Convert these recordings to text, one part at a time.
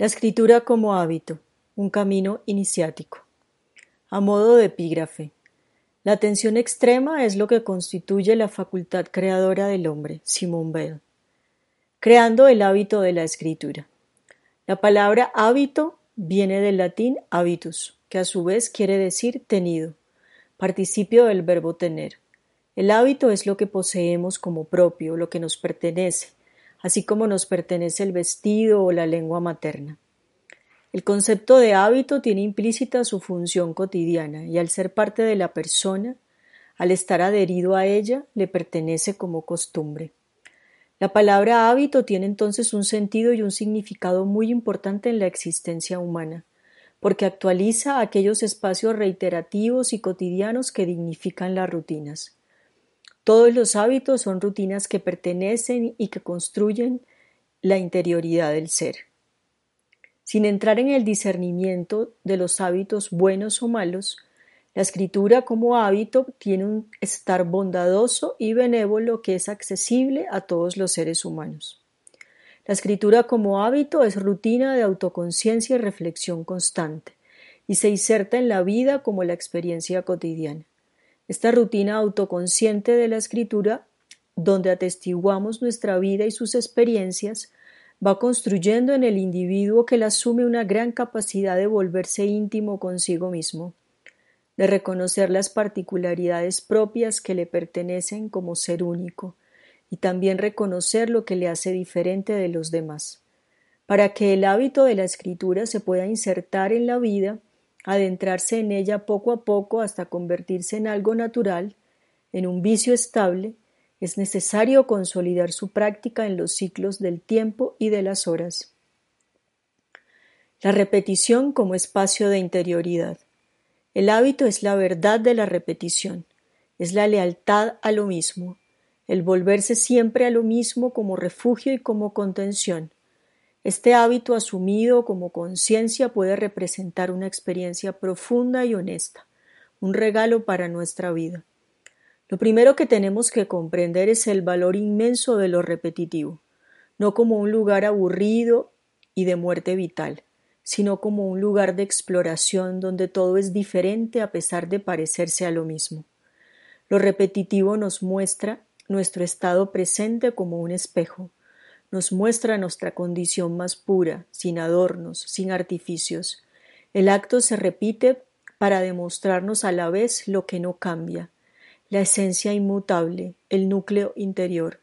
La escritura como hábito, un camino iniciático. A modo de epígrafe. La atención extrema es lo que constituye la facultad creadora del hombre, Simón Bell. Creando el hábito de la escritura. La palabra hábito viene del latín habitus, que a su vez quiere decir tenido, participio del verbo tener. El hábito es lo que poseemos como propio, lo que nos pertenece, así como nos pertenece el vestido o la lengua materna. El concepto de hábito tiene implícita su función cotidiana y al ser parte de la persona, al estar adherido a ella, le pertenece como costumbre. La palabra hábito tiene entonces un sentido y un significado muy importante en la existencia humana, porque actualiza aquellos espacios reiterativos y cotidianos que dignifican las rutinas. Todos los hábitos son rutinas que pertenecen y que construyen la interioridad del ser. Sin entrar en el discernimiento de los hábitos buenos o malos, la escritura como hábito tiene un estar bondadoso y benévolo que es accesible a todos los seres humanos. La escritura como hábito es rutina de autoconciencia y reflexión constante, y se inserta en la vida como la experiencia cotidiana. Esta rutina autoconsciente de la escritura, donde atestiguamos nuestra vida y sus experiencias, va construyendo en el individuo que la asume una gran capacidad de volverse íntimo consigo mismo, de reconocer las particularidades propias que le pertenecen como ser único, y también reconocer lo que le hace diferente de los demás. Para que el hábito de la escritura se pueda insertar en la vida, adentrarse en ella poco a poco hasta convertirse en algo natural, en un vicio estable, es necesario consolidar su práctica en los ciclos del tiempo y de las horas. La repetición como espacio de interioridad. El hábito es la verdad de la repetición, es la lealtad a lo mismo, el volverse siempre a lo mismo como refugio y como contención, este hábito asumido como conciencia puede representar una experiencia profunda y honesta, un regalo para nuestra vida. Lo primero que tenemos que comprender es el valor inmenso de lo repetitivo, no como un lugar aburrido y de muerte vital, sino como un lugar de exploración donde todo es diferente a pesar de parecerse a lo mismo. Lo repetitivo nos muestra nuestro estado presente como un espejo, nos muestra nuestra condición más pura, sin adornos, sin artificios. El acto se repite para demostrarnos a la vez lo que no cambia, la esencia inmutable, el núcleo interior.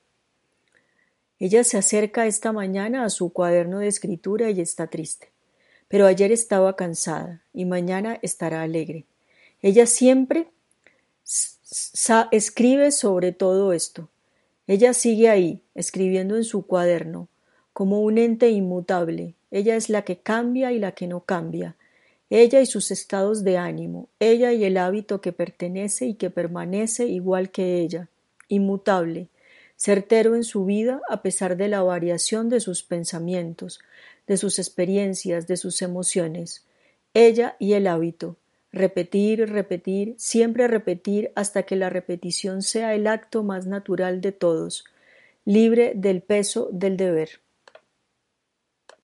Ella se acerca esta mañana a su cuaderno de escritura y está triste. Pero ayer estaba cansada y mañana estará alegre. Ella siempre escribe sobre todo esto. Ella sigue ahí, escribiendo en su cuaderno, como un ente inmutable. Ella es la que cambia y la que no cambia. Ella y sus estados de ánimo, ella y el hábito que pertenece y que permanece igual que ella, inmutable, certero en su vida a pesar de la variación de sus pensamientos, de sus experiencias, de sus emociones. Ella y el hábito, Repetir, repetir, siempre repetir hasta que la repetición sea el acto más natural de todos, libre del peso del deber.